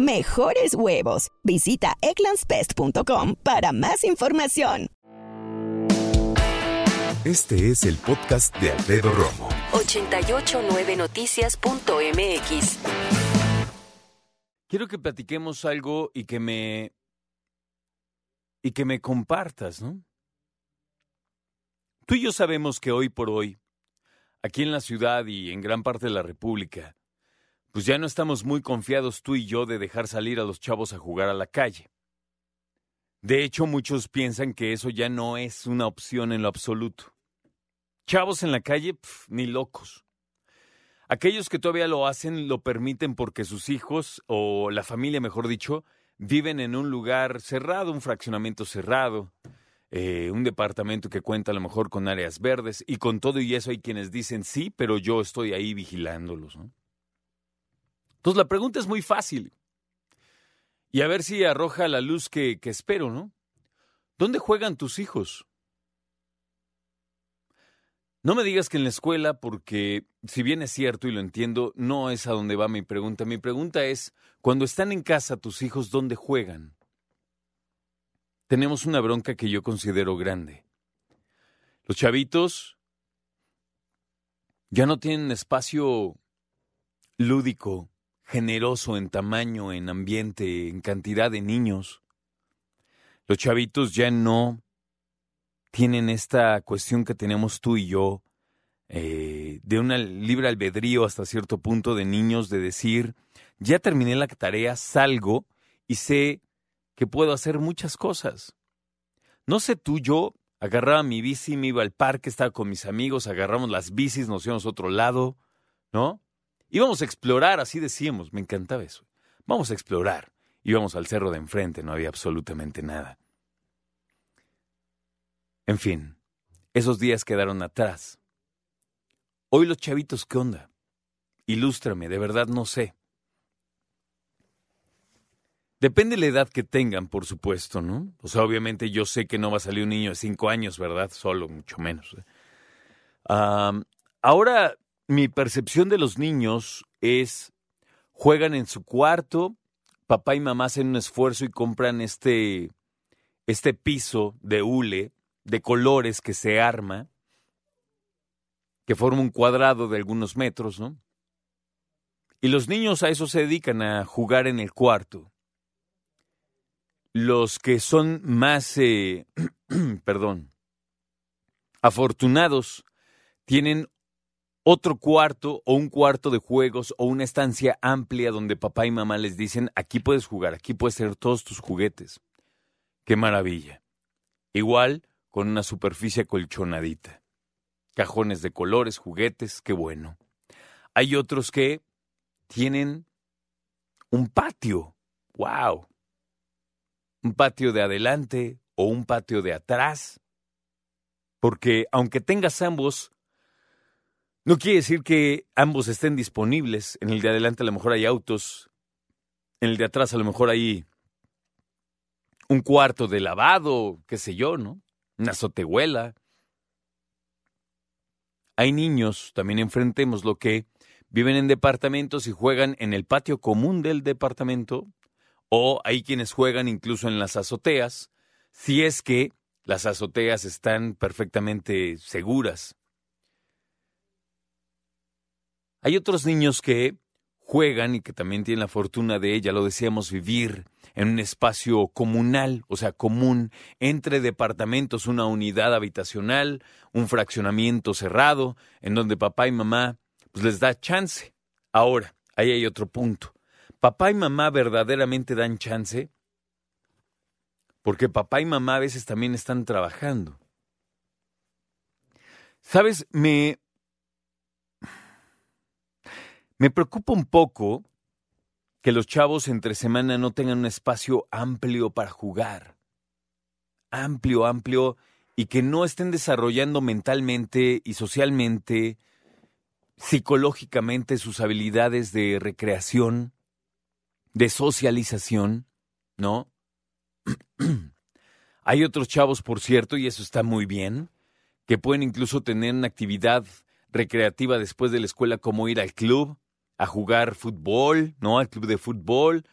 mejores huevos. Visita egglandsbest.com para más información. Este es el podcast de Alfredo Romo. 889noticias.mx. Quiero que platiquemos algo y que me y que me compartas, ¿no? Tú y yo sabemos que hoy por hoy, aquí en la ciudad y en gran parte de la República, pues ya no estamos muy confiados tú y yo de dejar salir a los chavos a jugar a la calle. De hecho, muchos piensan que eso ya no es una opción en lo absoluto. Chavos en la calle, ni locos. Aquellos que todavía lo hacen lo permiten porque sus hijos, o la familia mejor dicho, viven en un lugar cerrado, un fraccionamiento cerrado, eh, un departamento que cuenta a lo mejor con áreas verdes, y con todo y eso hay quienes dicen sí, pero yo estoy ahí vigilándolos. ¿no? Entonces la pregunta es muy fácil. Y a ver si arroja la luz que, que espero, ¿no? ¿Dónde juegan tus hijos? No me digas que en la escuela, porque si bien es cierto y lo entiendo, no es a donde va mi pregunta. Mi pregunta es, cuando están en casa tus hijos, ¿dónde juegan? Tenemos una bronca que yo considero grande. Los chavitos ya no tienen espacio lúdico generoso en tamaño, en ambiente, en cantidad de niños. Los chavitos ya no tienen esta cuestión que tenemos tú y yo, eh, de una libre albedrío hasta cierto punto de niños, de decir, ya terminé la tarea, salgo y sé que puedo hacer muchas cosas. No sé tú, yo agarraba mi bici, me iba al parque, estaba con mis amigos, agarramos las bicis, nos íbamos a otro lado, ¿no? Íbamos a explorar, así decíamos, me encantaba eso. Vamos a explorar. Íbamos al cerro de enfrente, no había absolutamente nada. En fin, esos días quedaron atrás. Hoy los chavitos, ¿qué onda? Ilústrame, de verdad no sé. Depende de la edad que tengan, por supuesto, ¿no? O sea, obviamente yo sé que no va a salir un niño de cinco años, ¿verdad? Solo, mucho menos. ¿eh? ahora, mi percepción de los niños es, juegan en su cuarto, papá y mamá hacen un esfuerzo y compran este, este piso de hule, de colores que se arma, que forma un cuadrado de algunos metros, ¿no? Y los niños a eso se dedican, a jugar en el cuarto. Los que son más, eh, perdón, afortunados, tienen otro cuarto o un cuarto de juegos o una estancia amplia donde papá y mamá les dicen, aquí puedes jugar, aquí puedes tener todos tus juguetes. Qué maravilla. Igual con una superficie colchonadita. Cajones de colores, juguetes, qué bueno. Hay otros que tienen un patio. ¡Wow! Un patio de adelante o un patio de atrás. Porque aunque tengas ambos, no quiere decir que ambos estén disponibles. En el de adelante a lo mejor hay autos, en el de atrás a lo mejor hay un cuarto de lavado, qué sé yo, ¿no? Una azotehuela. Hay niños, también enfrentemos lo que viven en departamentos y juegan en el patio común del departamento, o hay quienes juegan incluso en las azoteas, si es que las azoteas están perfectamente seguras. Hay otros niños que juegan y que también tienen la fortuna de, ya lo decíamos, vivir en un espacio comunal, o sea, común, entre departamentos, una unidad habitacional, un fraccionamiento cerrado, en donde papá y mamá pues les da chance. Ahora, ahí hay otro punto. ¿Papá y mamá verdaderamente dan chance? Porque papá y mamá a veces también están trabajando. Sabes, me, me preocupa un poco que los chavos entre semana no tengan un espacio amplio para jugar. amplio, amplio, y que no estén desarrollando mentalmente y socialmente, psicológicamente sus habilidades de recreación, de socialización, ¿no? Hay otros chavos, por cierto, y eso está muy bien, que pueden incluso tener una actividad recreativa después de la escuela como ir al club, a jugar fútbol, ¿no? Al club de fútbol.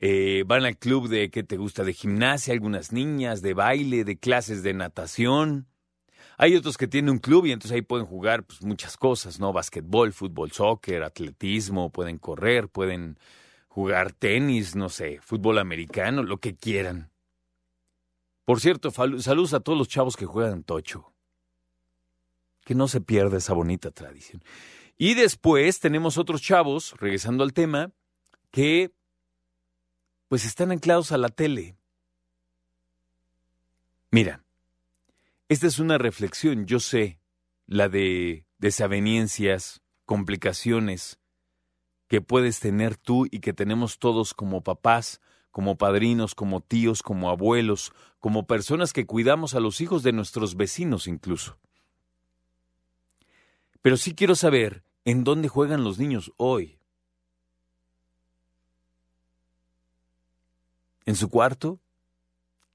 Eh, van al club de que te gusta, de gimnasia, algunas niñas, de baile, de clases de natación. Hay otros que tienen un club y entonces ahí pueden jugar pues, muchas cosas, ¿no? Basquetbol, fútbol, soccer, atletismo, pueden correr, pueden jugar tenis, no sé, fútbol americano, lo que quieran. Por cierto, saludos a todos los chavos que juegan tocho. Que no se pierda esa bonita tradición. Y después tenemos otros chavos, regresando al tema, que pues están anclados a la tele. Mira, esta es una reflexión, yo sé, la de desavenencias, complicaciones que puedes tener tú y que tenemos todos como papás, como padrinos, como tíos, como abuelos, como personas que cuidamos a los hijos de nuestros vecinos incluso. Pero sí quiero saber en dónde juegan los niños hoy. ¿En su cuarto?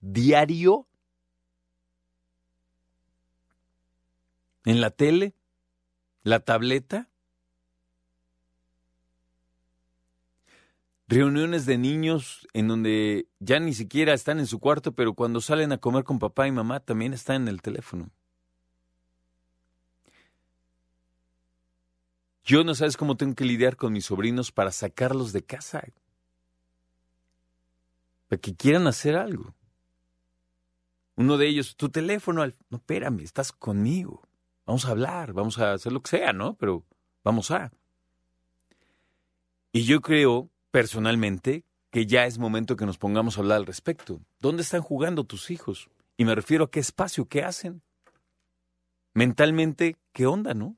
¿Diario? ¿En la tele? ¿La tableta? reuniones de niños en donde ya ni siquiera están en su cuarto, pero cuando salen a comer con papá y mamá también están en el teléfono. Yo no sabes cómo tengo que lidiar con mis sobrinos para sacarlos de casa. Para que quieran hacer algo. Uno de ellos, tu teléfono, no, espérame, estás conmigo. Vamos a hablar, vamos a hacer lo que sea, ¿no? Pero vamos a. Y yo creo personalmente que ya es momento que nos pongamos a hablar al respecto. ¿Dónde están jugando tus hijos? Y me refiero a qué espacio, qué hacen. Mentalmente, ¿qué onda, no?